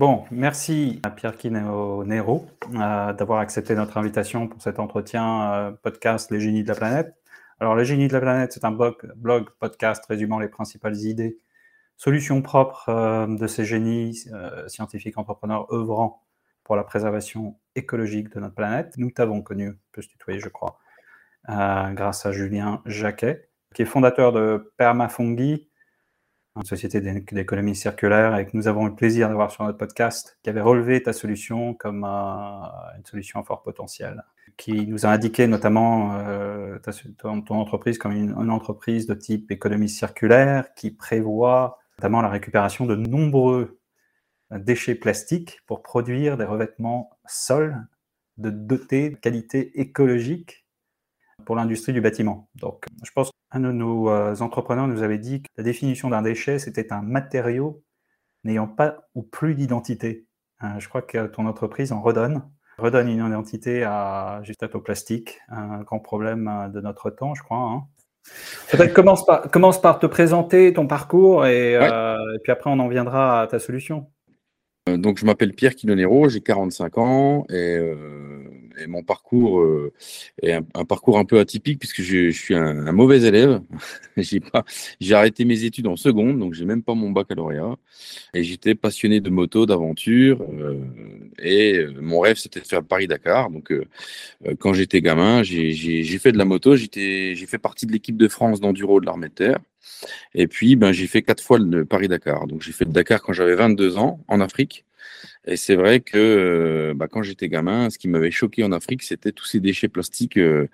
Bon, merci à Pierre Kineo Nero euh, d'avoir accepté notre invitation pour cet entretien euh, podcast Les génies de la planète. Alors, Les génies de la planète, c'est un blog, podcast résumant les principales idées, solutions propres euh, de ces génies scientifiques entrepreneurs œuvrant pour la préservation écologique de notre planète. Nous t'avons connu, on peut tutoyer, je crois, grâce à Julien Jacquet, qui est fondateur de Permafungi, une société d'économie circulaire, et que nous avons eu le plaisir d'avoir sur notre podcast, qui avait relevé ta solution comme une solution à fort potentiel, qui nous a indiqué notamment euh, ton, entreprise comme une, entreprise de type économie circulaire, qui prévoit notamment la récupération de nombreux déchets plastiques pour produire des revêtements sols de de qualité écologique pour l'industrie du bâtiment. Donc, je pense qu'un de nos euh, entrepreneurs nous avait dit que la définition d'un déchet, c'était un matériau n'ayant pas ou plus d'identité. Euh, je crois que ton entreprise en redonne, redonne une identité à juste au plastique, un grand problème euh, de notre temps, je crois. Hein. Peut-être commence par, commence par te présenter ton parcours et, et, puis après on en viendra à ta solution. Donc je m'appelle Pierre Quinonero, j'ai 45 ans et et mon parcours euh, est un, parcours un peu atypique puisque je, suis un, mauvais élève. j'ai arrêté mes études en seconde, donc j'ai même pas mon baccalauréat. Et j'étais passionné de moto, d'aventure. Euh, et euh, mon rêve, c'était de faire Paris-Dakar. Donc, quand j'étais gamin, j'ai fait de la moto. J'ai fait partie de l'équipe de France d'enduro de l'armée de terre. Et puis, ben, j'ai fait quatre fois le Paris-Dakar. Donc, j'ai fait le Dakar quand j'avais 22 ans en Afrique. Et c'est vrai que euh, bah, quand j'étais gamin, ce qui m'avait choqué en Afrique, c'était tous ces déchets plastiques euh,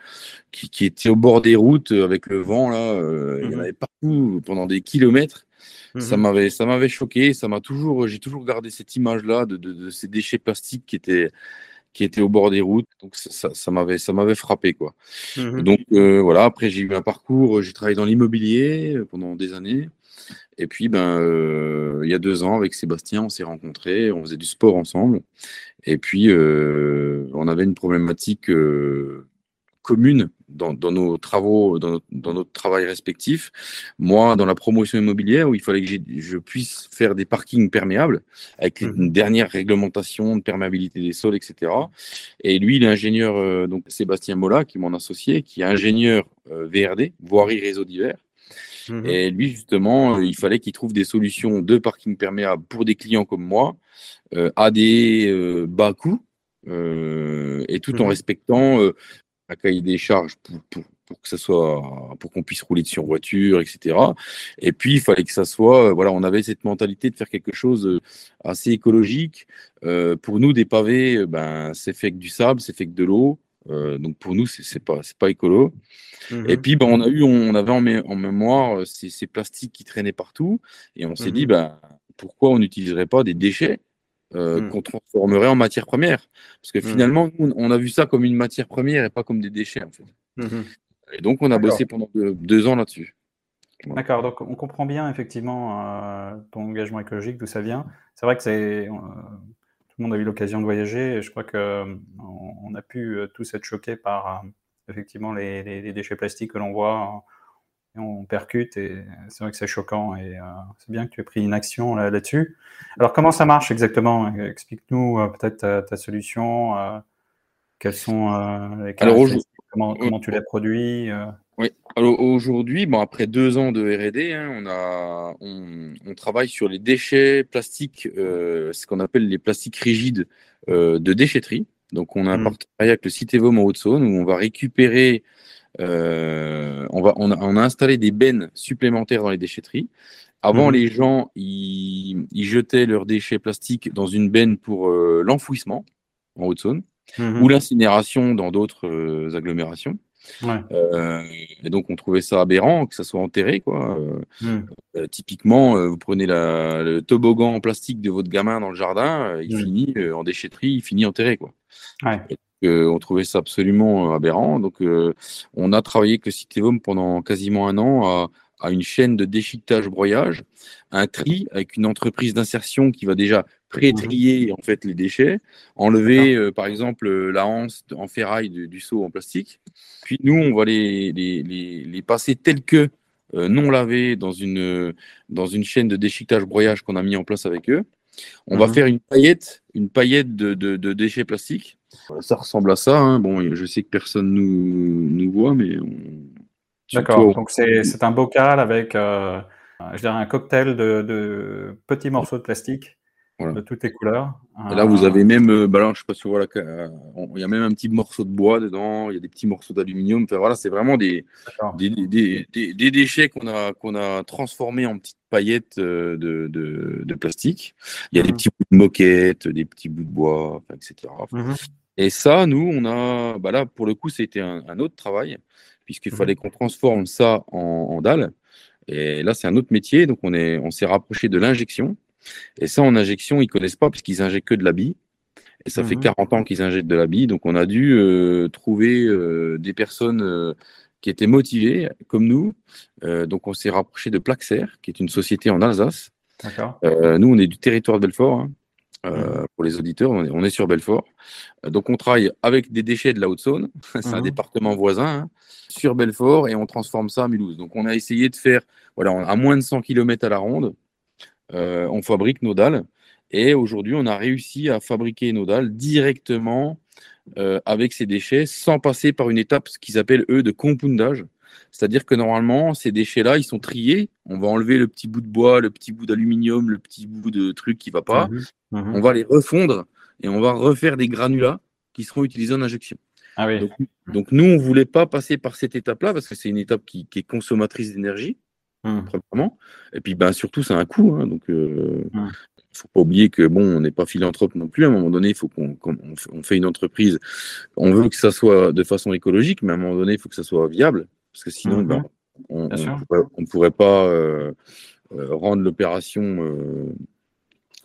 qui, étaient au bord des routes euh, avec le vent. Là, Il y en mmh avait partout pendant des kilomètres. Ça mmh m'avait, ça m'avait choqué. Ça m'a toujours, j'ai toujours gardé cette image-là de, ces déchets plastiques qui étaient, qui étaient au bord des routes. Donc ça, ça, m'avait, ça m'avait frappé quoi. Mmh Donc voilà. Après j'ai eu un parcours. J'ai travaillé dans l'immobilier pendant des années. Et puis, ben, euh, il y a deux ans, avec Sébastien, on s'est rencontrés, on faisait du sport ensemble. Et puis, euh, on avait une problématique euh, commune dans, nos travaux, dans notre, travail respectif. Moi, dans la promotion immobilière, où il fallait que je puisse faire des parkings perméables avec mmh une dernière réglementation de perméabilité des sols, etc. Et lui, il est ingénieur, donc Sébastien Mola, qui est mon associé, qui est ingénieur VRD, voirie réseau divers. Mmh et lui, justement, euh, il fallait qu'il trouve des solutions de parking perméable pour des clients comme moi, euh, à des euh, bas coûts, et tout en mmh respectant la cahier des charges pour, pour, que ça soit, pour qu'on puisse rouler dessus en voiture, etc. Et puis, il fallait que ça soit, voilà, on avait cette mentalité de faire quelque chose assez écologique. pour nous, des pavés, ben, c'est fait avec du sable, c'est fait avec de l'eau. donc pour nous, c'est pas, pas écolo. Et mmh puis, ben, on, a eu, on avait en, mémoire euh, ces, plastiques qui traînaient partout. Et on s'est dit, mmh ben, pourquoi on n'utiliserait pas des déchets? Euh, mmh. qu'on transformerait en matière première Parce que finalement, on a vu ça comme une matière première et pas comme des déchets. En fait. Et donc, on a bossé pendant deux, ans là-dessus. D'accord, donc on comprend bien effectivement euh, ton engagement écologique, d'où ça vient. C'est vrai que c'est tout le monde a eu l'occasion de voyager et je crois qu'on on a pu tous être choqués par effectivement les, déchets plastiques que l'on voit, et on percute et c'est vrai que c'est choquant et euh, c'est bien que tu aies pris une action là-dessus. Alors comment ça marche exactement? Explique-nous euh, peut-être ta, solution, euh, quels sont les comment, comment tu les produis Oui, alors aujourd'hui, bon, après deux ans de R&D, hein, on, a, on, travaille sur les déchets plastiques, ce qu'on appelle les plastiques rigides de déchetterie. Donc, on a un mmh. partenariat avec le Citevum en Haute-Saône où on va récupérer, euh, on, va, on a, installé des bennes supplémentaires dans les déchetteries. Avant, mmh. les gens, ils, jetaient leurs déchets plastiques dans une benne pour euh, l'enfouissement en Haute-Saône mmh ou l'incinération dans d'autres euh, agglomérations. et donc, on trouvait ça aberrant que ça soit enterré. Quoi. typiquement, vous prenez le toboggan en plastique de votre gamin dans le jardin, il finit en déchetterie, il finit enterré. Quoi. Euh, on trouvait ça absolument euh, aberrant. Donc, euh, on a travaillé avec le pendant quasiment un an à, une chaîne de déchiquetage-broyage, un tri avec une entreprise d'insertion qui va déjà pré-trier en fait les déchets, enlever par exemple la hanse en ferraille du, seau en plastique. Puis nous, on va les, les, passer tels que non lavés dans une, dans une chaîne de déchiquetage-broyage qu'on a mis en place avec eux. On va Mhm. faire une paillette, une paillette de, de- de déchets plastiques. Ça ressemble à ça. hein. Bon, je sais que personne nous, nous voit, mais on... D'accord. Donc c'est un bocal avec, euh, je dirais, un cocktail de, de petits morceaux de plastique Voilà. de toutes les couleurs. Et là, vous Euh, avez même, euh, bah là, je sais pas si vous voyez, là, on- il y a même un petit morceau de bois dedans, il y a des petits morceaux d'aluminium. Enfin, voilà, c'est vraiment des, d'accord. des, des- des- des déchets qu'on a, qu'on a transformés en petites paillettes de, de, de plastique. Il y a des Mhm. petits bouts de moquette, des petits bouts de bois, etc. Et ça, nous, on a, bah là, pour le coup, c'était un, un autre travail, puisqu'il Mhm. fallait qu'on transforme ça en, en dalle. Et là, c'est un autre métier, donc on est, on s'est rapproché de l'injection. Et ça, en injection, ils connaissent pas, puisqu'ils injectent que de la bille. Et ça fait Mhm. 40 ans qu'ils injectent de la bille, donc on a dû euh, trouver euh, des personnes euh, qui étaient motivées, comme nous. Donc on s'est rapproché de Plaxer, qui est une société en Alsace. D'accord. Nous, on est du territoire de Belfort. hein. Euh, Mhm. Pour les auditeurs, on est, on est sur Belfort. Euh, donc, on travaille avec des déchets de la Haute-Saône. C'est un Mhm. département voisin hein, sur Belfort et on transforme ça à Mulhouse. Donc, on a essayé de faire, voilà, à moins de 100 km à la ronde, euh, on fabrique nos dalles. Et aujourd'hui, on a réussi à fabriquer nos dalles directement avec ces déchets sans passer par une étape, ce qu'ils appellent eux de compoundage. C'est-à-dire que normalement, ces déchets-là, ils sont triés. On va enlever le petit bout de bois, le petit bout d'aluminium, le petit bout de truc qui va pas. Mhm. Mhm. On va les refondre et on va refaire des granulats qui seront utilisés en injection. Ah oui. Donc, donc nous, on voulait pas passer par cette étape-là parce que c'est une étape qui, qui est consommatrice d'énergie, Mhm. premièrement. Et puis, ben, surtout, c'est un coût. hein. donc, euh, il Mhm. faut pas oublier que bon, on n'est pas philanthrope non plus. À un moment donné, il faut qu'on on fait une entreprise. On veut que ça soit de façon écologique, mais à un moment donné, il faut que ça soit viable parce que sinon, Mhm. ben, on pourrait- ne pourrait pas euh, euh, rendre l'opération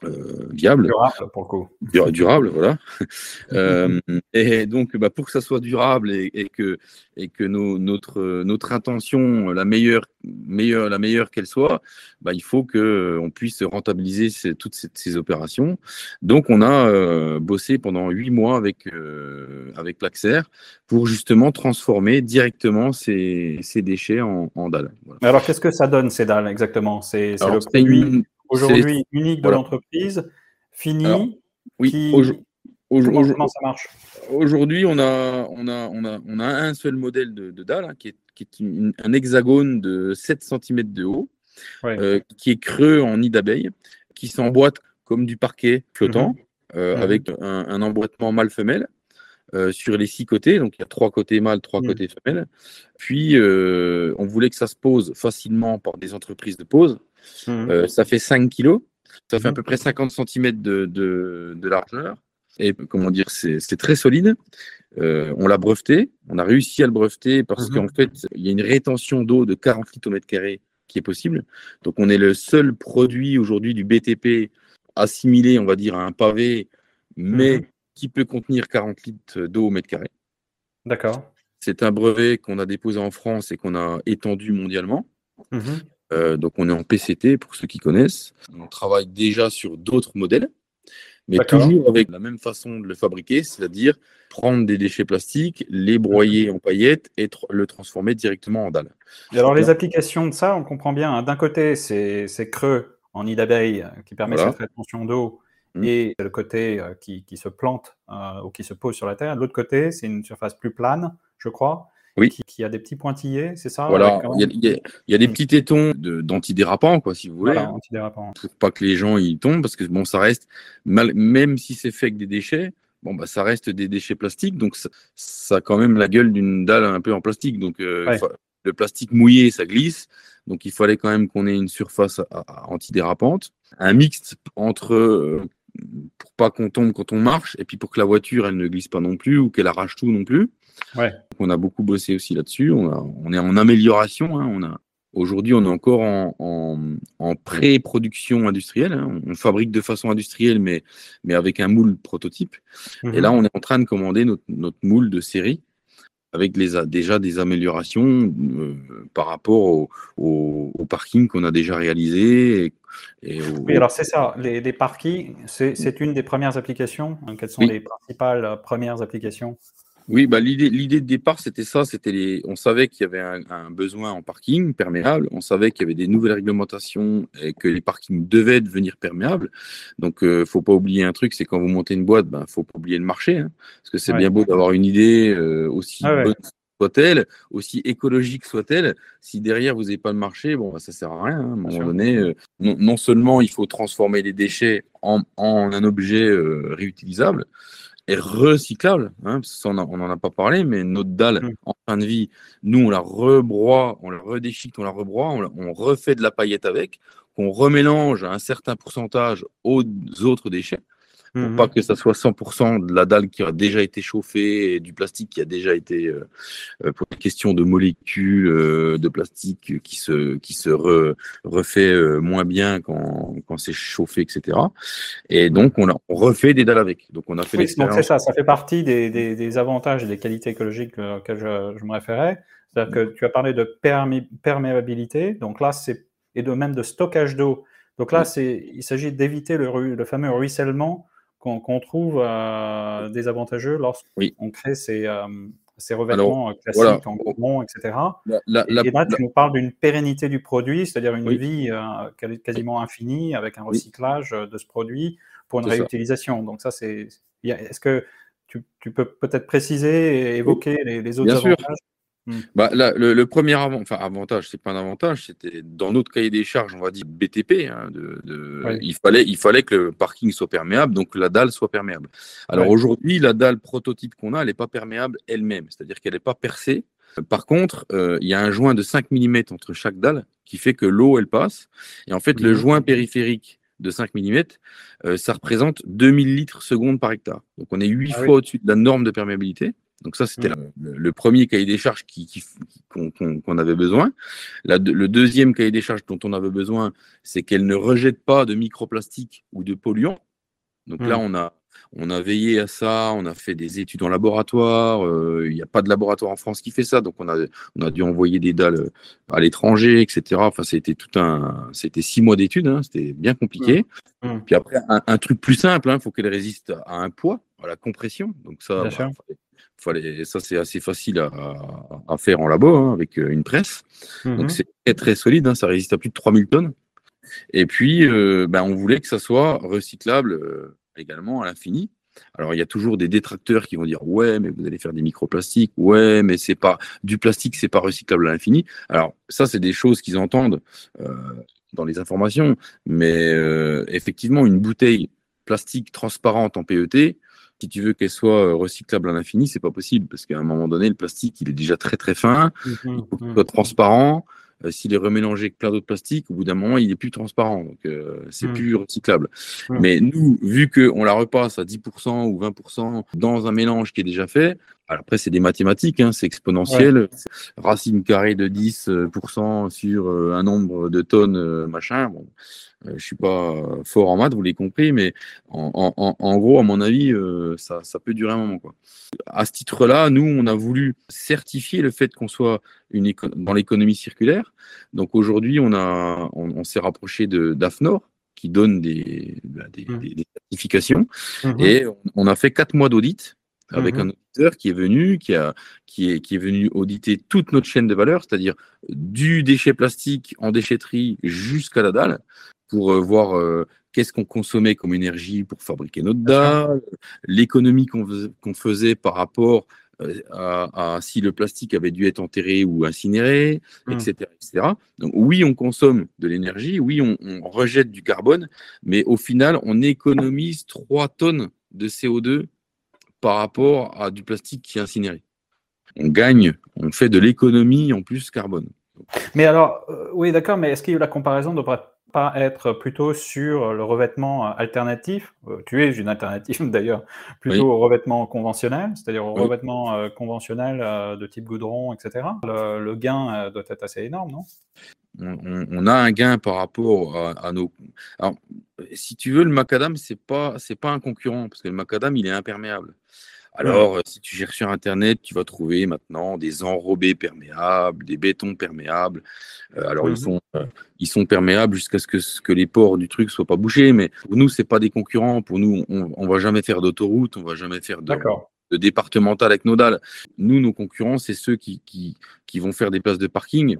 euh, euh, viable Durable pour le coup. dur- durable, voilà. Euh, et donc, bah, pour que ça soit durable et, et que, et que nos- notre, notre intention, la meilleure, meilleure, la meilleure qu'elle soit, bah, il faut qu'on puisse rentabiliser ces- toutes ces, ces opérations. Donc, on a euh, bossé pendant huit mois avec, euh, avec Plaxer pour justement transformer directement ces, ces déchets en, en dalles. Voilà. Alors, qu'est-ce que ça donne ces dalles exactement? C'est le produit une- aujourd'hui unique de l'entreprise, fini, Alors, oui, qui... aujo- aujo- comment, aujo- comment ça marche? Aujourd'hui, on a, on, a, on, a, on a un seul modèle de, de dalle hein, qui est, qui est une- un hexagone de 7 cm de haut, Ouais. euh, qui est creux en nid d'abeille, qui s'emboîte comme du parquet flottant, euh, Mhm. avec un, un emboîtement mâle-femelle euh, sur les six côtés. Donc, il y a trois côtés mâles, trois Mhm. côtés femelles. Puis, euh, on voulait que ça se pose facilement par des entreprises de pose. Mhm. Euh, ça fait 5 kilos. Ça fait à Mhm. peu près 50 cm de, de, de largeur. Et comment dire, c'est très solide. Euh, on l'a breveté. On a réussi à le breveter parce Mhm. qu'en fait, il y a une rétention d'eau de 40 litres au mètre carré qui est possible. Donc, on est le seul produit aujourd'hui du BTP assimilé, on va dire, à un pavé, mais qui peut contenir 40 litres d'eau au mètre carré. D'accord. C'est un brevet qu'on a déposé en France et qu'on a étendu mondialement. Euh, donc on est en PCT pour ceux qui connaissent. On travaille déjà sur d'autres modèles, mais toujours avec la même façon de le fabriquer, c'est-à-dire prendre des déchets plastiques, les broyer en paillettes et tr- le transformer directement en dalle. Et alors, les applications de ça, on comprend bien. hein. D'un côté, c'est creux en nid d'abeille euh, qui permet Voilà. cette rétention d'eau Mhm. et le côté euh, qui, qui se plante euh, ou qui se pose sur la terre. De l'autre côté, c'est une surface plus plane, je crois, Oui. qui, qui a des petits pointillés, c'est ça voilà, il y a, il y des petits tétons de- d'antidérapants, quoi, si vous voulez, Voilà, pour pas que les gens y tombent, parce que bon, ça reste, mal- même si c'est fait avec des déchets, bon, bah, ça reste des déchets plastiques, donc ça, ça a quand même la gueule d'une dalle un peu en plastique. Donc, euh, Ouais. le plastique mouillé, ça glisse. Donc, il fallait quand même qu'on ait une surface à- à- antidérapante. Un mixte entre, euh, pour pas qu'on tombe quand on marche, et puis pour que la voiture, elle ne glisse pas non plus, ou qu'elle arrache tout non plus. Ouais. On a beaucoup bossé aussi là-dessus. On, est en amélioration. hein. On a, aujourd'hui, on est encore en, en- en pré-production industrielle. hein. On, fabrique de façon industrielle, mais, mais avec un moule prototype. Et Mhm. là, on est en train de commander notre, notre moule de série avec les, déjà des améliorations euh, par rapport au, au- au parking qu'on a déjà réalisé. Et, et au- Oui, alors c'est ça. Les, les parkings, c'est une des premières applications. hein. Quelles sont Oui. les principales euh, premières applications? Oui, bah, l'idée, l'idée de départ, c'était ça. C'était les, on savait qu'il y avait un, besoin en parking perméable. On savait qu'il y avait des nouvelles réglementations et que les parkings devaient devenir perméables. Donc, il euh, faut pas oublier un truc, c'est quand vous montez une boîte, ben, faut pas oublier le marché, hein. parce que c'est bien beau d'avoir une idée euh, aussi ah bonne soit-elle, aussi écologique soit-elle. Si derrière vous n'avez pas le marché, bon, bah, ça sert à rien. Hein. À un moment donné, euh, non, seulement il faut transformer les déchets en, en un objet réutilisable est recyclable. Hein, on n'en a pas parlé, mais notre dalle mm. en fin de vie, nous, on la rebroie, on la redéchique, on la rebroie, on, refait de la paillette avec, qu'on remélange à un certain pourcentage aux autres déchets. Pour mhm. pas que ça soit 100% de la dalle qui a déjà été chauffée et du plastique qui a déjà été, euh, euh, pour une question de molécules euh, de plastique qui se, qui se refait moins bien quand, quand c'est chauffé, etc. Et donc, on, a, on refait des dalles avec. Donc, on a fait oui, Donc, c'est ça, ça fait partie des, des, des, avantages et des qualités écologiques auxquelles je, je me référais. C'est-à-dire que tu as parlé de perméabilité. Donc là, c'est et de même de stockage d'eau. Donc là, c'est, il s'agit d'éviter le, le, fameux ruissellement qu'on trouve euh, désavantageux lorsqu'on crée ces, euh, ces revêtements euh, classiques en goudron, etc. et, là, tu nous parles d'une pérennité du produit, c'est-à-dire une vie quasiment infinie avec un recyclage de ce produit pour une réutilisation. Donc ça, c'est. Est-ce que tu, tu peux peut-être préciser et évoquer les, les autres avantages? Hmm. Bah, le, premier enfin, avantage, c'est pas un avantage, c'était dans notre cahier des charges, on va dire BTP. Hein, de, il, fallait, il fallait que le parking soit perméable, donc la dalle soit perméable. Alors aujourd'hui, la dalle prototype qu'on a, elle n'est pas perméable elle-même, c'est-à-dire qu'elle n'est pas percée. Par contre, euh, il y a un joint de 5 mm entre chaque dalle qui fait que l'eau, elle passe. Et en fait, le joint périphérique de 5 mm, euh, ça représente 2000 litres seconde par hectare. Donc on est 8 ah fois au-dessus de la norme de perméabilité. Donc ça, c'était mmh. le, premier cahier des charges qu'on avait besoin. le deuxième cahier des charges dont on avait besoin, c'est qu'elle ne rejette pas de microplastiques ou de polluants. Donc là, mmh. on a, on a veillé à ça, on a fait des études en laboratoire. Euh, il n'y a pas de laboratoire en France qui fait ça, donc on a, on a dû envoyer des dalles à l'étranger, etc. Enfin, c'était tout un, c'était six mois d'études, hein, c'était bien compliqué. Mmh. Puis après, un, truc plus simple, il hein, faut qu'elle résiste à un poids, à la compression. Donc ça, ça, c'est assez facile à, faire en labo hein, avec euh, une presse. Donc, mhm. c'est très, solide. Hein, ça résiste à plus de 3000 tonnes. Et puis, euh, ben, on voulait que ça soit recyclable euh, également à l'infini. Alors, il y a toujours des détracteurs qui vont dire Ouais, mais vous allez faire des microplastiques. Ouais, mais c'est pas du plastique, c'est pas recyclable à l'infini. Alors, ça, c'est des choses qu'ils entendent dans les informations. Mais effectivement, une bouteille plastique transparente en PET, si tu veux qu'elle soit euh, recyclable à l'infini, c'est pas possible parce qu'à un moment donné, le plastique, il est déjà très très fin, mmh il faut qu'il mmh. soit transparent. Euh, s'il est remélangé avec plein d'autres plastiques, au bout d'un moment, il est plus transparent, donc euh, c'est mmh. plus recyclable. Mais nous, vu qu'on la repasse à 10% ou 20% dans un mélange qui est déjà fait, alors après, c'est des mathématiques, hein, c'est exponentiel. Racine carrée de 10% sur un nombre de tonnes, machin. Bon, euh, je suis pas fort en maths, vous l'avez compris, mais en, gros, à mon avis, euh, ça, peut durer un moment. Quoi. À ce titre-là, nous, on a voulu certifier le fait qu'on soit une dans l'économie circulaire. Donc aujourd'hui, on, on, s'est rapproché de d'AFNOR, qui donne des, bah, mmh. certifications, mmh et on, a fait quatre mois d'audit avec mmh un auditeur qui est venu, qui, a, qui, est, qui est venu auditer toute notre chaîne de valeur, c'est-à-dire du déchet plastique en déchetterie jusqu'à la dalle, pour euh, voir euh, qu'est-ce qu'on consommait comme énergie pour fabriquer notre dalle, l'économie qu'on faisait par rapport euh, à, si le plastique avait dû être enterré ou incinéré, etc., mmh. etc. Donc oui, on consomme de l'énergie, oui, on, rejette du carbone, mais au final, on économise 3 tonnes de CO2 par rapport à du plastique qui est incinéré. On gagne, on fait de l'économie en plus carbone. Mais alors, oui, d'accord, mais est-ce que la comparaison devrait pas être plutôt sur le revêtement alternatif euh, Tu es une alternative d'ailleurs, plutôt au revêtement conventionnel, c'est-à-dire au revêtement euh, conventionnel euh, de type goudron, etc. Le, gain doit être assez énorme, non? On, a un gain par rapport à, nos. Alors, si tu veux, le macadam, c'est pas c'est pas un concurrent parce que le macadam, il est imperméable. Alors, euh, si tu gères sur Internet, tu vas trouver maintenant des enrobés perméables, des bétons perméables. Euh, alors, ils, sont, euh, ils sont perméables jusqu'à ce que, que les ports du truc soient pas bouchés. Mais pour nous, c'est pas des concurrents. Pour nous, on, ne va jamais faire d'autoroute, on va jamais faire de, départemental avec nos dalles. Nous, nos concurrents, c'est ceux qui, qui, qui, vont faire des places de parking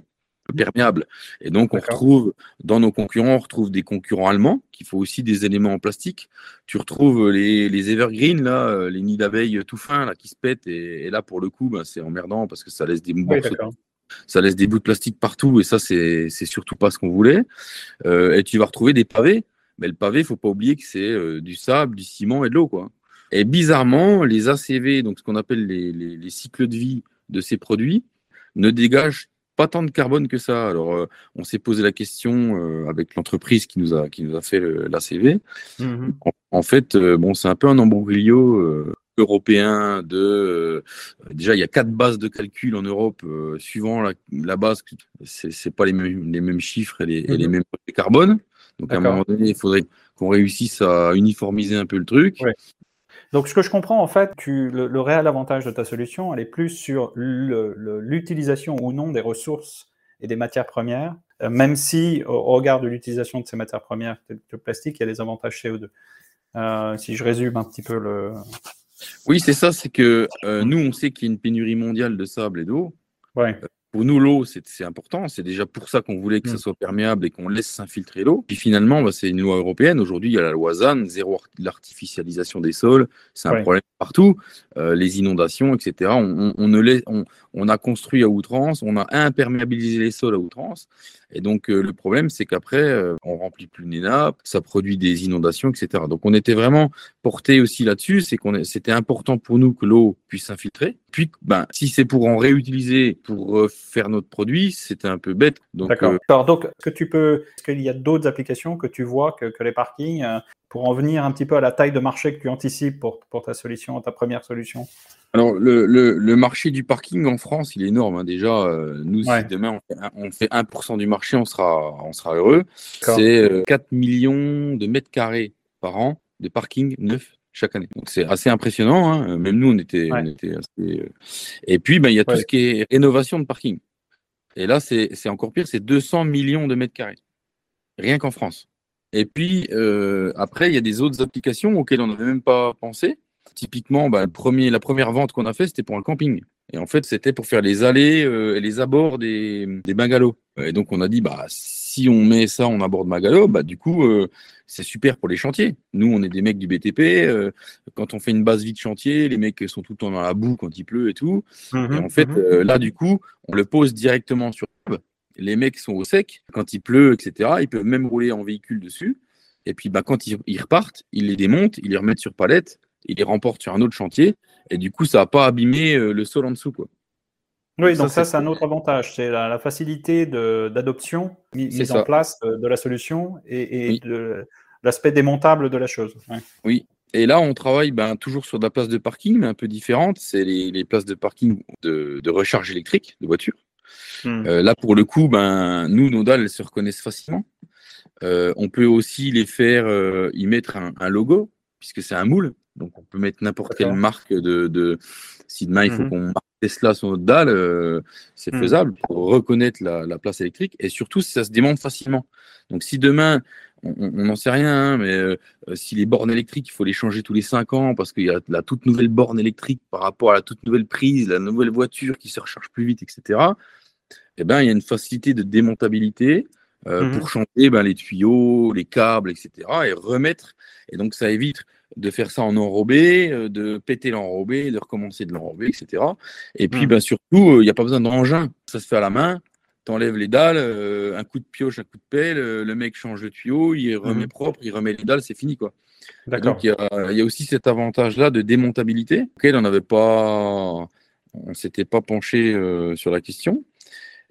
perméables. Et donc, on retrouve, dans nos concurrents, on retrouve des concurrents allemands qui font aussi des éléments en plastique. Tu retrouves les, les evergreen, là, les nids d'abeilles tout fins, là, qui se pètent. Et, là, pour le coup, ben, c'est emmerdant parce que ça laisse des ça laisse des bouts de plastique partout et ça, c'est surtout pas ce qu'on voulait. Euh, et tu vas retrouver des pavés. Mais le pavé, il faut pas oublier que c'est euh, du sable, du ciment et de l'eau. quoi. Et bizarrement, les ACV, donc ce qu'on appelle les, cycles de vie de ces produits, ne dégagent pas tant de carbone que ça. Alors, euh, on s'est posé la question euh, avec l'entreprise qui nous a qui nous a fait l'ACV. Mmh en, fait, euh, bon, c'est un peu un embroglio européen de déjà il y a quatre bases de calcul en Europe suivant la, la base c'est pas les mêmes, les mêmes chiffres et les, et les mmh mêmes carbone. Donc à un moment donné il faudrait qu'on réussisse à uniformiser un peu le truc donc, ce que je comprends, en fait, tu, le, réel avantage de ta solution, elle est plus sur l'utilisation ou non des ressources et des matières premières, euh, même si, au, regard de l'utilisation de ces matières premières, le plastique, il y a des avantages CO2. Euh, si je résume un petit peu le. Oui, c'est ça, c'est que euh, nous, on sait qu'il y a une pénurie mondiale de sable et d'eau. Ouais. Pour nous, l'eau, c'est important. C'est déjà pour ça qu'on voulait que ça mm. soit perméable et qu'on laisse s'infiltrer l'eau. Puis finalement, bah, c'est une loi européenne. Aujourd'hui, il y a la loi ZAN, zéro l'artificialisation des sols. C'est un problème partout. Euh, les inondations, etc. On, on, ne on, on, a construit à outrance, on a imperméabilisé les sols à outrance. Et donc, euh, le problème, c'est qu'après, euh, on remplit plus les nappes, ça produit des inondations, etc. Donc, on était vraiment porté aussi là-dessus. C'est qu'on c'était important pour nous que l'eau puisse s'infiltrer. Puis, ben, si c'est pour en réutiliser, pour faire notre produit, c'était un peu bête. D'accord. Donc, est-ce que tu peux, est-ce qu'il y a d'autres applications que tu vois que, que les parkings pour en venir un petit peu à la taille de marché que tu anticipes pour, pour ta solution, ta première solution Alors, le, le, marché du parking en France, il est énorme. Hein. Déjà, euh, nous, si demain on fait, 1% du marché, on sera, on sera heureux. C'est 4 euh, millions de mètres carrés par an de parking neuf chaque année. Donc, c'est assez impressionnant. Hein. Même nous, on était, on était assez. Euh, et puis, ben, il y a tout ce qui est rénovation de parking. Et là, c'est encore pire, c'est 200 millions de mètres carrés. Rien qu'en France. Et puis, euh, après, il y a des autres applications auxquelles on n'avait même pas pensé. Typiquement, bah, le premier, la première vente qu'on a fait, c'était pour un camping. Et en fait, c'était pour faire les allées euh, et les abords des, des bungalows. Et donc, on a dit, bah, si on met ça en abord de bungalow, bah, du coup, euh, c'est super pour les chantiers. Nous, on est des mecs du BTP. quand on fait une base vide chantier, les mecs sont tout le temps dans la boue quand il pleut et tout. Mmh et en fait, mmh là, du coup, on le pose directement sur les mecs sont au sec, quand il pleut, etc. Ils peuvent même rouler en véhicule dessus. Et puis, bah, quand ils, repartent, ils les démontent, ils les remettent sur palette, ils les remportent sur un autre chantier. Et du coup, ça va pas abîmer euh, le sol en dessous. Quoi. Oui, donc ça, c'est un autre avantage. C'est la, facilité d'adoption, mise en place de, la solution et, l'aspect démontable de la chose. Oui. Et là, on travaille ben, toujours sur de la place de parking, mais un peu différente. C'est les, places de parking de, de recharge électrique de voitures. Hmm. Euh, là, pour le coup, ben, nous, nos dalles, elles se reconnaissent facilement. Euh, on peut aussi les faire euh, y mettre un, logo, puisque c'est un moule. Donc, on peut mettre n'importe quelle marque de, Si demain, il faut hmm. qu'on marque Tesla sur notre dalle, c'est hmm. faisable pour reconnaître la, place électrique. Et surtout, ça se démonte facilement. Donc, si demain, on n'en sait rien, hein, mais si les bornes électriques, il faut les changer tous les 5 ans parce qu'il y a la toute nouvelle borne électrique par rapport à la toute nouvelle prise, la nouvelle voiture qui se recharge plus vite, etc eh ben, il y a une facilité de démontabilité euh, mmh pour changer ben, les tuyaux, les câbles, etc. et remettre. Et donc, ça évite de faire ça en enrobé, euh, de péter l'enrobé, de recommencer de l'enrobé, etc. Et puis, mmh. ben, surtout, euh, il n'y a pas besoin d'engin. Ça se fait à la main. Tu enlèves les dalles, un coup de pioche, un coup de pelle, le mec change le tuyau, il remet mmh propre, il remet les dalles, c'est fini. quoi. Donc, il y, a aussi cet avantage-là de démontabilité, auquel on n'avait pas. On s'était pas penché sur la question.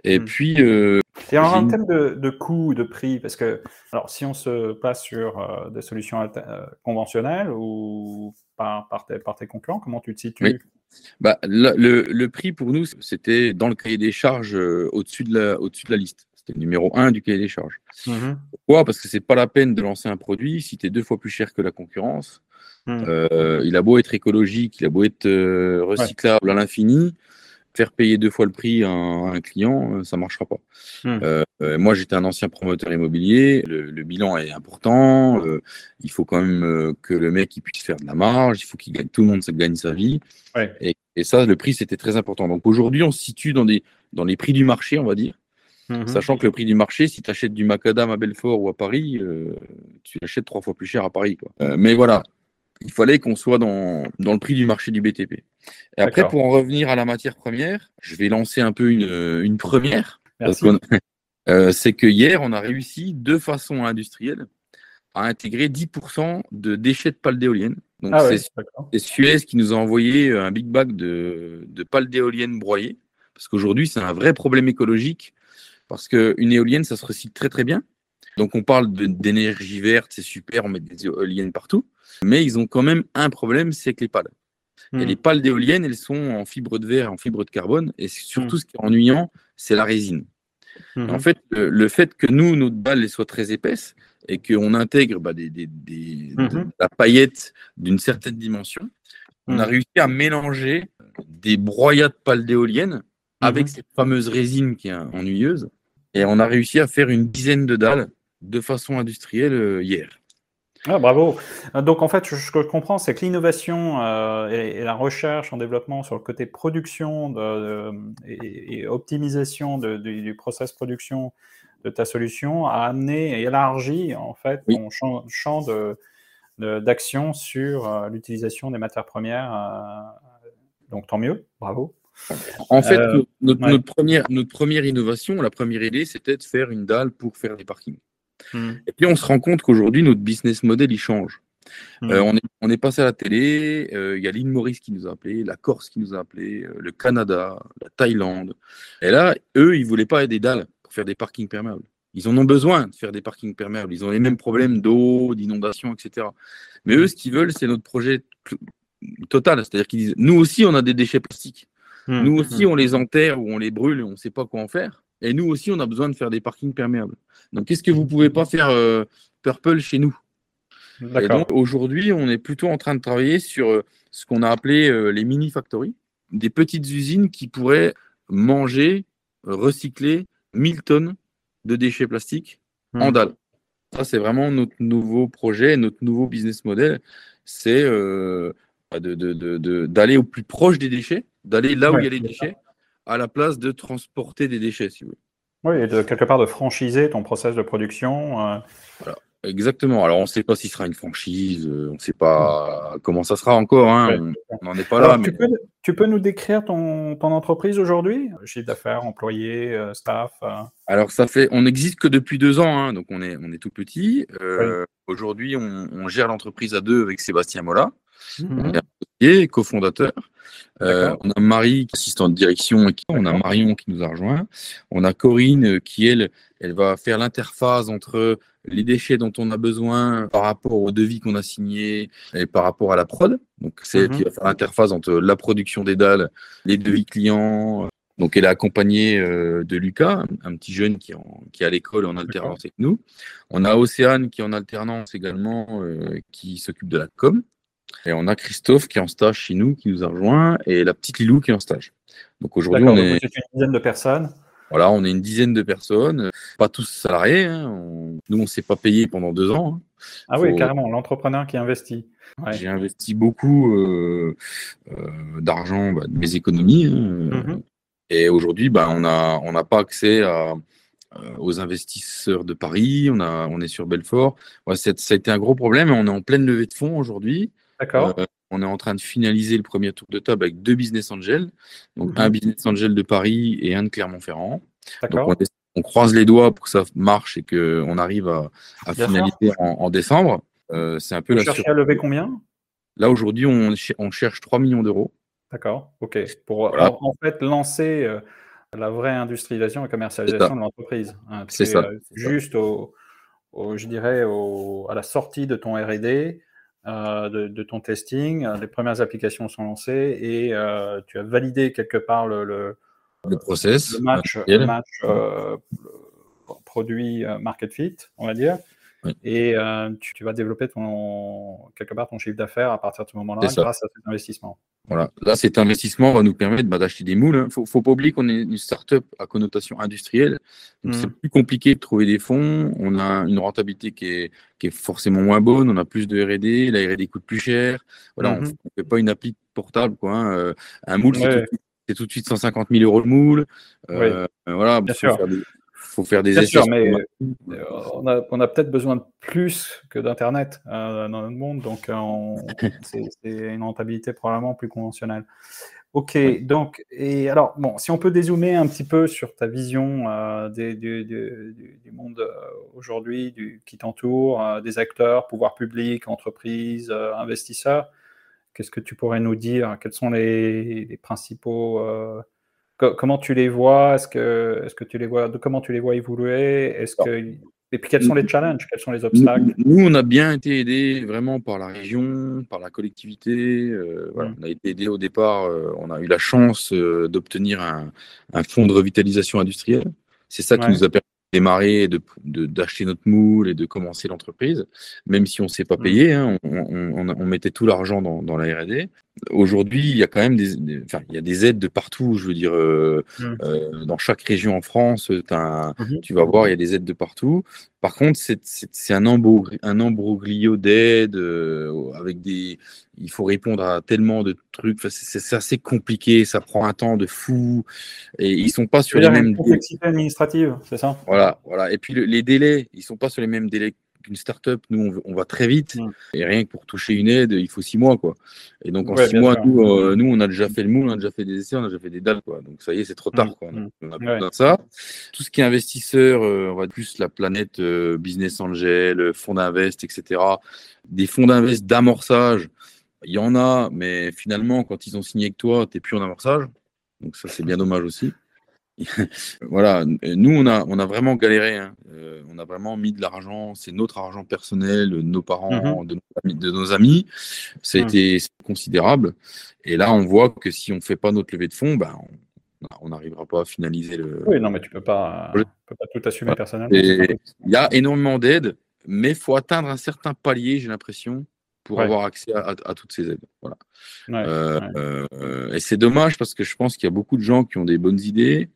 Et mmh. puis. Euh, et en, termes de, de coût, de prix, parce que alors, si on se passe sur euh, des solutions euh, conventionnelles ou par, par, tes, par, tes, concurrents, comment tu te situes? Bah, le, le, prix pour nous, c'était dans le cahier des charges au-dessus de, la, au de la liste. C'était le numéro 1 du cahier des charges. Mmh Pourquoi? Parce que c'est pas la peine de lancer un produit si tu es deux fois plus cher que la concurrence. Mmh. il a beau être écologique, il a beau être recyclable à l'infini faire payer deux fois le prix à un, client, ça ne marchera pas. Hmm. moi, j'étais un ancien promoteur immobilier. Le, bilan est important. il faut quand même que le mec il puisse faire de la marge. Il faut qu'il gagne, tout le monde gagne sa vie. Et, et, ça, le prix, c'était très important. Donc aujourd'hui, on se situe dans, des, dans les prix du marché, on va dire. Mhm. Sachant que le prix du marché, si tu achètes du macadam à Belfort ou à Paris, euh, tu l'achètes trois fois plus cher à Paris. Euh, mais voilà, il fallait qu'on soit dans, le prix du marché du BTP. Et après, pour en revenir à la matière première, je vais lancer un peu une, première. Euh, c'est que hier, on a réussi de façon industrielle à intégrer 10% de déchets de pales d'éoliennes. Donc, ah c'est Suez qui nous a envoyé un big bag de, de pales d'éoliennes broyées. Parce qu'aujourd'hui, c'est un vrai problème écologique parce qu'une éolienne, ça se recycle très très bien. Donc on parle d'énergie verte, c'est super, on met des éoliennes partout. Mais ils ont quand même un problème, c'est que les pales. Et hmm. les pales d'éoliennes, elles sont en fibre de verre, en fibre de carbone. Et surtout, hmm. ce qui est ennuyant, c'est la résine. Hmm. En fait, le, fait que nous, notre balle soit très épaisse et qu'on intègre bah, des, de, la paillette d'une certaine dimension, on a réussi à mélanger des broyats de pales d'éoliennes avec cette fameuse résine qui est ennuyeuse et on a réussi à faire une dizaine de dalles de façon industrielle euh, hier. Ah, bravo. Donc en fait, ce que je comprends, c'est que l'innovation euh, et, la recherche en développement sur le côté production et, optimisation du, process production de ta solution a amené et élargi en fait ton champ, d'action sur euh, l'utilisation des matières premières. donc tant mieux, bravo. En fait, notre, première, notre première innovation, la première idée, c'était de faire une dalle pour faire des parkings. Hmm. Et puis on se rend compte qu'aujourd'hui, notre business model, il change. Hmm. Euh, on, est, on, est, passé à la télé, euh, il y a l'île Maurice qui nous a appelé, la Corse qui nous a appelé, le Canada, la Thaïlande. Et là, eux, ils ne voulaient pas des dalles pour faire des parkings perméables. Ils en ont besoin de faire des parkings perméables. Ils ont les mêmes problèmes d'eau, d'inondation, etc. Mais eux, ce qu'ils veulent, c'est notre projet total. C'est-à-dire qu'ils disent, nous aussi, on a des déchets plastiques. Mmh, nous aussi, on les enterre ou on les brûle et on ne sait pas quoi en faire. Et nous aussi, on a besoin de faire des parkings perméables. Donc, qu'est-ce que vous ne pouvez pas faire euh, Purple chez nous? Aujourd'hui, on est plutôt en train de travailler sur euh, ce qu'on a appelé euh, les mini-factories, des petites usines qui pourraient manger, recycler 1000 tonnes de déchets plastiques en mmh. dalles. Ça, c'est vraiment notre nouveau projet, notre nouveau business model. C'est d'aller de, au plus proche des déchets d'aller là où il y a les déchets, à la place de transporter des déchets, si vous voulez. Oui, et de quelque part de franchiser ton process de production. Euh. Exactement. Alors, on ne sait pas si ce sera une franchise, euh, on ne sait pas comment ça sera encore. Hein. On n'en est pas là. Tu, peux, nous décrire ton, entreprise aujourd'hui? Chiffre d'affaires, employés, euh, staff Alors, ça fait, on n'existe que depuis deux ans, hein, donc on est, on est tout petit. Aujourd'hui, on, gère l'entreprise à deux avec Sébastien Mola. Mmh. est cofondateur. Euh, on a Marie, assistante de direction, on a Marion qui nous a rejoint. On a Corinne qui, elle, elle va faire l'interface entre les déchets dont on a besoin par rapport au devis qu'on a signé et par rapport à la prod. Donc, c'est elle qui mhm. va faire l'interface entre la production des dalles, les devis clients. Donc, elle est accompagnée euh, de Lucas, un petit jeune qui, est à l'école en alternance avec nous. On a Océane qui est en alternance également, euh, qui s'occupe de la com. Et on a Christophe qui est en stage chez nous, qui nous a rejoint, et la petite Lilou qui est en stage. Donc aujourd'hui, on est... une dizaine de personnes. Voilà, on est une dizaine de personnes, pas tous salariés. Hein. Nous, on ne s'est pas payé pendant deux ans. Hein. Ah oui, carrément, l'entrepreneur qui investit. J'ai investi beaucoup euh, euh, d'argent bah, de mes économies. Hein. Mm-hmm. Et aujourd'hui, bah, on n'a on pas accès à, euh, aux investisseurs de Paris. On, a, on est sur Belfort. ça a été un gros problème. On est en pleine levée de fonds aujourd'hui. D'accord. Euh, on est en train de finaliser le premier tour de table avec deux business angels, donc mhm. un business angel de Paris et un de Clermont-Ferrand. Donc on, croise les doigts pour que ça marche et qu'on arrive à, finaliser en, décembre. Euh, c'est un peu Vous cherchez à lever combien? Là aujourd'hui, on, cherche 3 millions d'euros. D'accord, ok. Pour en, fait lancer euh, la vraie industrialisation et commercialisation de l'entreprise. Hein, c'est ça. juste au, je dirais, à la sortie de ton R&D, euh, de, ton testing. Euh, les premières applications sont lancées et euh, tu as validé quelque part le, le, process, le match, produit market fit, on va dire. Et euh, tu, vas développer ton, quelque part ton chiffre d'affaires à partir de ce moment-là grâce à cet investissement. Voilà. Là, cet investissement va nous permettre bah, d'acheter des moules. Il hein. ne faut, pas oublier qu'on est une start-up à connotation industrielle. Donc, c'est mmh. plus compliqué de trouver des fonds. On a une rentabilité qui est, qui est forcément moins bonne. On a plus de RD. La RD coûte plus cher. Voilà, On ne mmh fait pas une appli portable. Quoi, hein. euh, Un moule, c'est tout, de suite 150 000 euros le moule. Euh, voilà, Bien sûr faut faire des essais. mais euh, on a, on a peut-être besoin de plus que d'Internet euh, dans notre monde, donc euh, c'est une rentabilité probablement plus conventionnelle. Ok, donc, et alors, bon, si on peut dézoomer un petit peu sur ta vision du, du, du, monde aujourd'hui, qui t'entoure, des acteurs, pouvoir public, entreprises, investisseurs, qu'est-ce que tu pourrais nous dire? Quels sont les, les principaux comment tu les vois? Est-ce que, est que tu les vois Comment tu les vois évoluer? Est-ce que et puis quels sont les challenges? Quels sont les obstacles? Nous, on a bien été aidés vraiment par la région, par la collectivité. Euh, voilà. Mmh. On a été aidés au départ. Euh, on a eu la chance euh, d'obtenir un, un, fonds de revitalisation industrielle. C'est ça qui nous a permis démarrer, d'acheter de, notre moule et de commencer l'entreprise, même si on ne s'est pas mmh. payé, hein, on, mettait tout l'argent dans, dans, la R&D. Aujourd'hui, il y a quand même des, enfin, il y a des aides de partout. Je veux dire, euh, mmh. euh, dans chaque région en France, mmh tu vas voir, il y a des aides de partout. Par contre, c'est un, un embroglio d'aides euh, avec des. Il faut répondre à tellement de trucs. c'est assez compliqué. Ça prend un temps de fou. Et ils sont pas sur les mêmes. Complexité administrative, c'est ça? Voilà, voilà. Et puis les délais, ils sont pas sur les mêmes délais qu'une startup, nous, on, va très vite. Mm. Et rien que pour toucher une aide, il faut six mois. Quoi. Et donc, en six mois, euh, nous, on a déjà fait le moule, on a déjà fait des essais, on a déjà fait des dalles. Quoi. Donc, ça y est, c'est trop tard. Mm. Quoi. Mm. on a besoin de ça. Tout ce qui est investisseur, euh, on va plus la planète euh, business angel, fonds d'invest, etc. Des fonds d'invest d'amorçage, il y en a, mais finalement, quand ils ont signé avec toi, tu n'es plus en amorçage. Donc, ça, c'est bien dommage aussi. voilà, nous, on a, on a vraiment galéré. Hein. Euh, on a vraiment mis de l'argent, c'est notre argent personnel, de nos parents, mmh de, nos amis, de, nos amis, Ça a mmh. été considérable. Et là, on voit que si on ne fait pas notre levée de fonds, ben, on n'arrivera pas à finaliser le. Oui, non, mais tu ne peux, pas, peux pas tout assumer personnellement. Il y a énormément d'aides, mais il faut atteindre un certain palier, j'ai l'impression, pour avoir accès à, toutes ces aides. Voilà. Euh, euh, et c'est dommage parce que je pense qu'il y a beaucoup de gens qui ont des bonnes idées,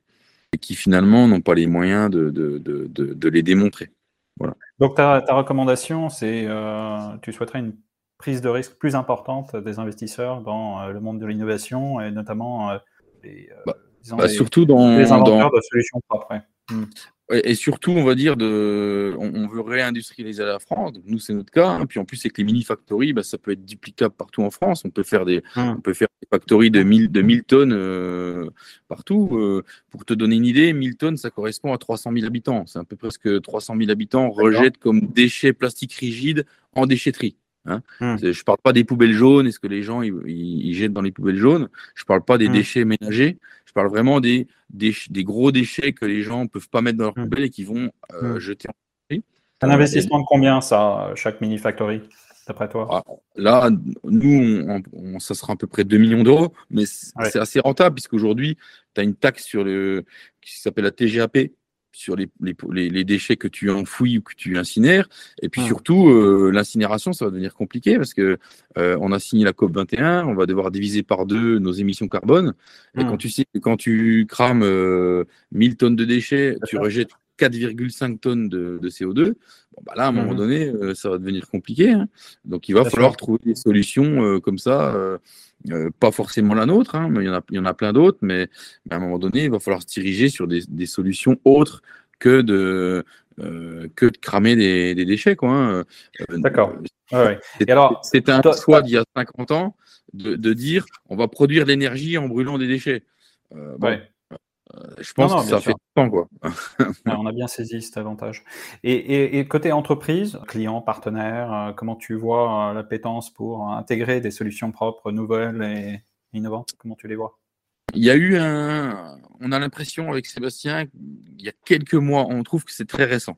qui finalement n'ont pas les moyens de, de, de, de les démontrer. Voilà. Donc ta, ta recommandation, c'est euh, tu souhaiterais une prise de risque plus importante des investisseurs dans euh, le monde de l'innovation et notamment euh, les, bah, bah, surtout dans, les inventeurs de solutions propres. Hmm. Et surtout, on va dire, de, on, veut réindustrialiser la France. nous, c'est notre cas. Hein. Puis en plus, avec les mini factories, bah, ça peut être duplicable partout en France. On peut faire des, mmh. on peut faire des factories de 1000, de 1000 tonnes euh, partout. Euh, pour te donner une idée, 1000 tonnes, ça correspond à 300 000 habitants. C'est un peu presque 300 000 habitants rejettent comme déchets plastiques rigides en déchetterie. Hein. Mmh. Je ne parle pas des poubelles jaunes, est-ce que les gens ils, jettent dans les poubelles jaunes? Je ne parle pas des mmh. déchets ménagers. Je parle vraiment des, des, gros déchets que les gens ne peuvent pas mettre dans leur mmh. poubelle et qui vont euh, jeter en Un investissement de combien ça, chaque mini factory, d'après toi? Ah, Là, nous, ça sera à peu près 2 millions d'euros, mais c'est assez rentable puisqu'aujourd'hui, tu as une taxe sur le, qui s'appelle la TGAP, sur les, les, les, déchets que tu enfouis ou que tu incinères. Et puis surtout, euh, l'incinération, ça va devenir compliqué parce que euh, on a signé la COP 21, on va devoir diviser par deux nos émissions carbone. Et quand tu sais quand tu crames 1000 euh, tonnes de déchets, tu rejettes 4,5 tonnes de, de CO2. Bon, bah là, à un moment mmh donné, ça va devenir compliqué. Hein. Donc, il va falloir trouver des solutions comme ça. Pas forcément la nôtre, hein, mais il y en a, il y en a plein d'autres, mais, à un moment donné, il va falloir se diriger sur des, des solutions autres que de, euh, que de cramer des, des déchets. Hein. D'accord. C'était un choix d'il y a 50 ans de, de, dire on va produire de l'énergie en brûlant des déchets. Euh, euh, je pense que ça fait temps, quoi. on a bien saisi cet avantage. Et, côté entreprise, client, partenaire, euh, comment tu vois euh, l'appétence pour intégrer des solutions propres, nouvelles et innovantes? Comment tu les vois? Il y a eu un. On a l'impression avec Sébastien, il y a quelques mois, on trouve que c'est très récent.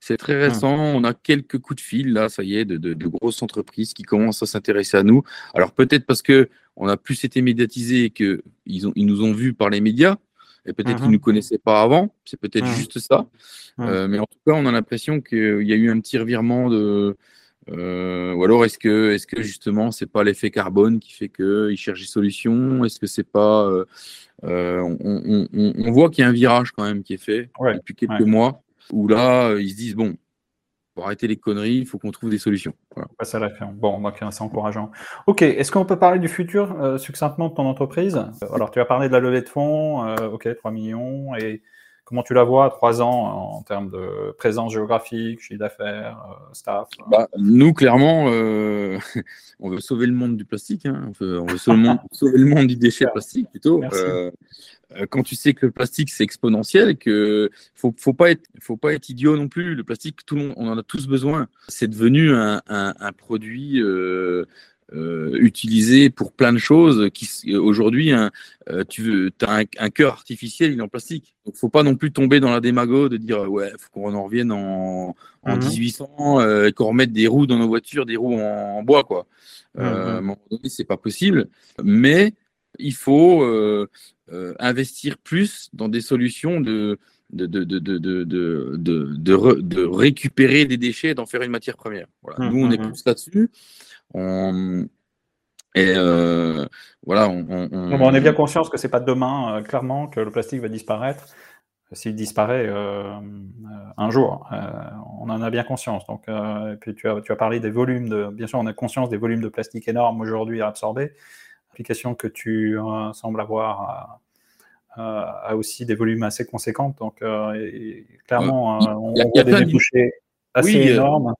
C'est très hum. récent. On a quelques coups de fil, là, ça y est, de, de grosses entreprises qui commencent à s'intéresser à nous. Alors, peut-être parce que on a plus été médiatisé et qu'ils ils nous ont vus par les médias, et peut-être qu'ils ne nous connaissaient pas avant. C'est peut-être juste ça. mais en tout cas, on a l'impression qu'il y a eu un petit revirement de. ou alors est-ce que, est que justement c'est pas l'effet carbone qui fait qu'ils cherchent des solutions? Est-ce que c'est pas on, voit qu'il y a un virage quand même qui est fait depuis quelques mois où là ils se disent bon pour arrêter les conneries, il faut qu'on trouve des solutions. Voilà. Ça l'a. Bon, donc c'est encourageant. Ok, est-ce qu'on peut parler du futur euh, succinctement de ton entreprise? Euh, Alors, tu as parlé de la levée de fonds, euh, ok, 3 millions, et comment tu la vois à 3 ans en termes de présence géographique, chiffre d'affaires, staff? Bah, Nous, clairement, on veut sauver le monde du plastique, hein. on, veut, sauver, le monde, du déchet plastique plutôt. Euh, quand tu sais que le plastique c'est exponentiel, que faut faut pas être faut pas être idiot non plus. Le plastique, tout le monde, on en a tous besoin. C'est devenu un, un, un produit euh, euh, utilisé pour plein de choses. Qui aujourd'hui, euh, tu veux, as un, un, cœur artificiel, il est en plastique. Donc faut pas non plus tomber dans la démago de dire ouais, faut qu'on en revienne en, en 1800 mhm. et qu'on remette des roues dans nos voitures, des roues en, bois quoi. À un moment donné, c'est pas possible. Mais il faut euh, euh, investir plus dans des solutions de, de, de, de, récupérer des déchets et d'en faire une matière première. Voilà. Mmh, Nous, on est mmh, mmh. plus là-dessus. Et euh, voilà, on, on, est bien conscient que c'est pas demain, clairement, que le plastique va disparaître. S'il disparaît un jour, on en a bien conscience. Donc, et puis tu as, tu as parlé des volumes de. Bien sûr, on a conscience des volumes de plastique énormes aujourd'hui à absorber que tu euh, sembles avoir a aussi des volumes assez conséquents. Donc, euh, clairement, on, y a, des débouchés assez énormes.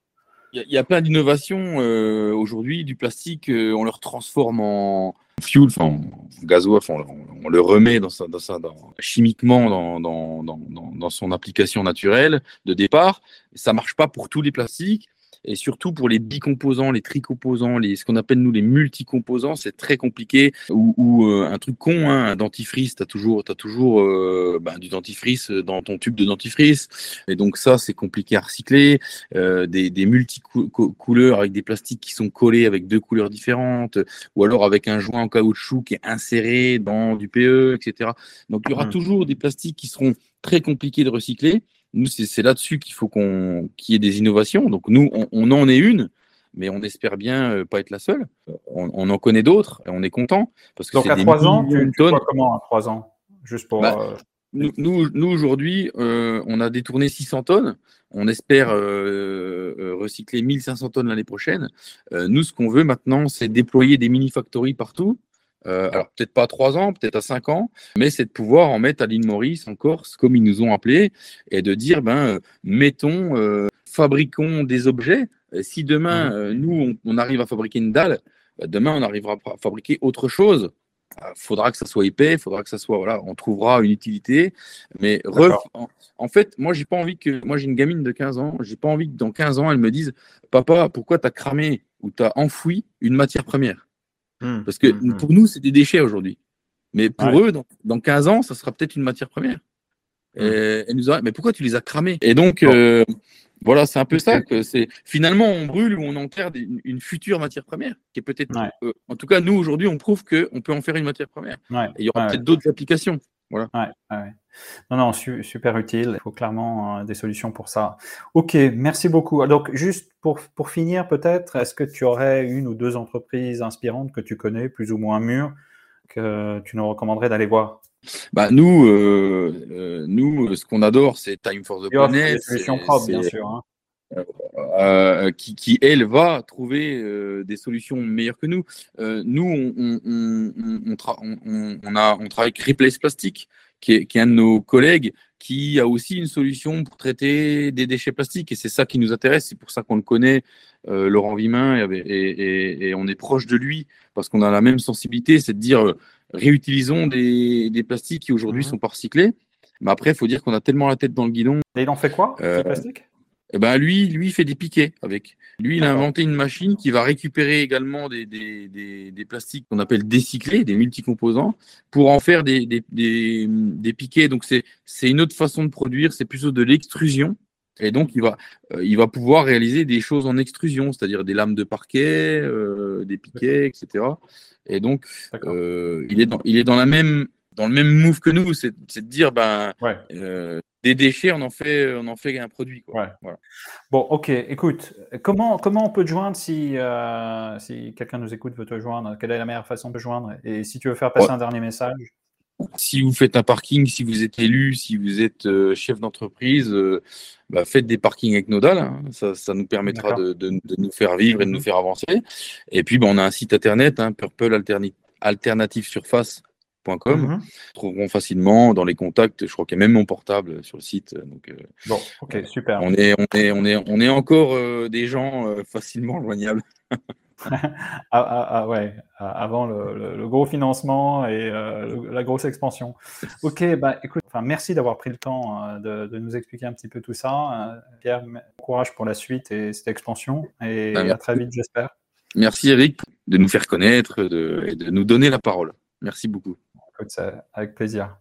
Il y, a plein d'innovations euh, aujourd'hui. Du plastique, on le transforme en fuel, enfin, en gasoil, on, le remet dans ça, dans chimiquement dans, dans, dans, dans, son application naturelle de départ. Ça marche pas pour tous les plastiques. Et surtout pour les bicomposants, les tricomposants, les, ce qu'on appelle nous les multicomposants, c'est très compliqué. Ou, euh, un truc con, hein, un dentifrice, tu as toujours, as toujours euh, bah, du dentifrice dans ton tube de dentifrice. Et donc ça, c'est compliqué à recycler. Euh, des, des multicouleurs avec des plastiques qui sont collés avec deux couleurs différentes. Ou alors avec un joint en caoutchouc qui est inséré dans du PE, etc. Donc il y aura mmh. toujours des plastiques qui seront très compliqués de recycler. Nous, c'est là-dessus qu'il faut qu'on qu'il y ait des innovations. Donc, nous, on, en est une, mais on espère bien euh, pas être la seule. On, en connaît d'autres et on est content. Parce que Donc, à trois ans, tu, tu vois comment à trois ans Juste pour. Bah, euh, nous, nous, aujourd'hui, euh, on a détourné 600 tonnes. On espère recycler 1500 tonnes l'année prochaine. nous, ce qu'on veut maintenant, c'est déployer des mini-factories partout euh, alors peut-être pas à 3 ans, peut-être à 5 ans, mais c'est de pouvoir en mettre à l'île Maurice, en Corse, comme ils nous ont appelé, et de dire, ben, euh, mettons, euh, fabriquons des objets. si demain, mmh. nous, on, arrive à fabriquer une dalle, ben, demain, on arrivera à fabriquer autre chose. Il faudra que ça soit épais, il faudra que ça soit, voilà, on trouvera une utilité. Mais en, fait, moi, j'ai pas envie que, moi, j'ai une gamine de 15 ans, j'ai pas envie que dans 15 ans, elle me dise, papa, pourquoi tu as cramé ou tu as enfoui une matière première? Mmh, Parce que mmh, mmh. pour nous, c'est des déchets aujourd'hui. Mais pour eux, dans, 15 ans, ça sera peut-être une matière première. Et nous mais pourquoi tu les as cramés? Et donc, euh, voilà, c'est un peu ça. que c'est Finalement, on brûle ou on enterre une, future matière première, qui est peut-être. Euh, en tout cas, nous, aujourd'hui, on prouve qu'on peut en faire une matière première. Et il y aura peut-être d'autres applications. Voilà. Non, non, super utile. Il faut clairement euh, des solutions pour ça. Ok, merci beaucoup. Donc, juste pour, pour finir, peut-être, est-ce que tu aurais une ou deux entreprises inspirantes que tu connais, plus ou moins mûres, que tu nous recommanderais d'aller voir? Bah, nous, euh, euh, nous, ce qu'on adore, c'est Time for the Planet. solutions propres, bien sûr. Hein. qui, qui, elle, va trouver des solutions meilleures que nous. nous, on, on, on, on, on, a, on travaille avec Replace Plastique, qui est, un de nos collègues, qui a aussi une solution pour traiter des déchets plastiques. Et c'est ça qui nous intéresse. C'est pour ça qu'on le connaît, euh, Laurent Vimin, et, on est proche de lui, parce qu'on a la même sensibilité, c'est de dire euh, réutilisons des, plastiques qui aujourd'hui mmh. sont pas recyclés. Mais après, il faut dire qu'on a tellement la tête dans le guidon. Et il en fait quoi, euh, plastique eh ben lui, lui il fait des piquets avec. Lui, il a inventé une machine qui va récupérer également des, des, des, des plastiques qu'on appelle décyclés, des multicomposants, pour en faire des, des, des piquets. Donc c'est une autre façon de produire, c'est plutôt de l'extrusion. Et donc il va, euh, il va pouvoir réaliser des choses en extrusion, c'est-à-dire des lames de parquet, euh, des piquets, etc. Et donc euh, il, est dans, il est dans la même dans le même move que nous, c'est de dire, ben, des déchets, on en fait, on en fait un produit. Quoi. Bon, ok. Écoute, comment, comment on peut te joindre si, si quelqu'un nous écoute, veut te joindre? Quelle est la meilleure façon de te joindre? Et si tu veux faire passer un dernier message? Si vous faites un parking, si vous êtes élu, si vous êtes euh, chef d'entreprise, euh, bah, faites des parkings avec Nodal. Hein. Ça, nous permettra de, nous faire vivre et de nous mhm. faire avancer. Et puis, bah, on a un site internet, hein, Purple Mhm. trouveront facilement dans les contacts. Je crois qu'il y a même mon portable sur le site. Donc, euh, bon, ok, super. On est, on est, on est, on est encore des gens facilement joignables. ah, ah, ah, ouais, avant le, gros financement et euh, la grosse expansion. Ok, bah écoute, enfin, merci d'avoir pris le temps euh, de, nous expliquer un petit peu tout ça. Euh, Pierre, courage pour la suite et cette expansion et bah, à très vite, j'espère. Merci Eric de nous faire connaître et de nous donner la parole. Merci beaucoup. Avec plaisir.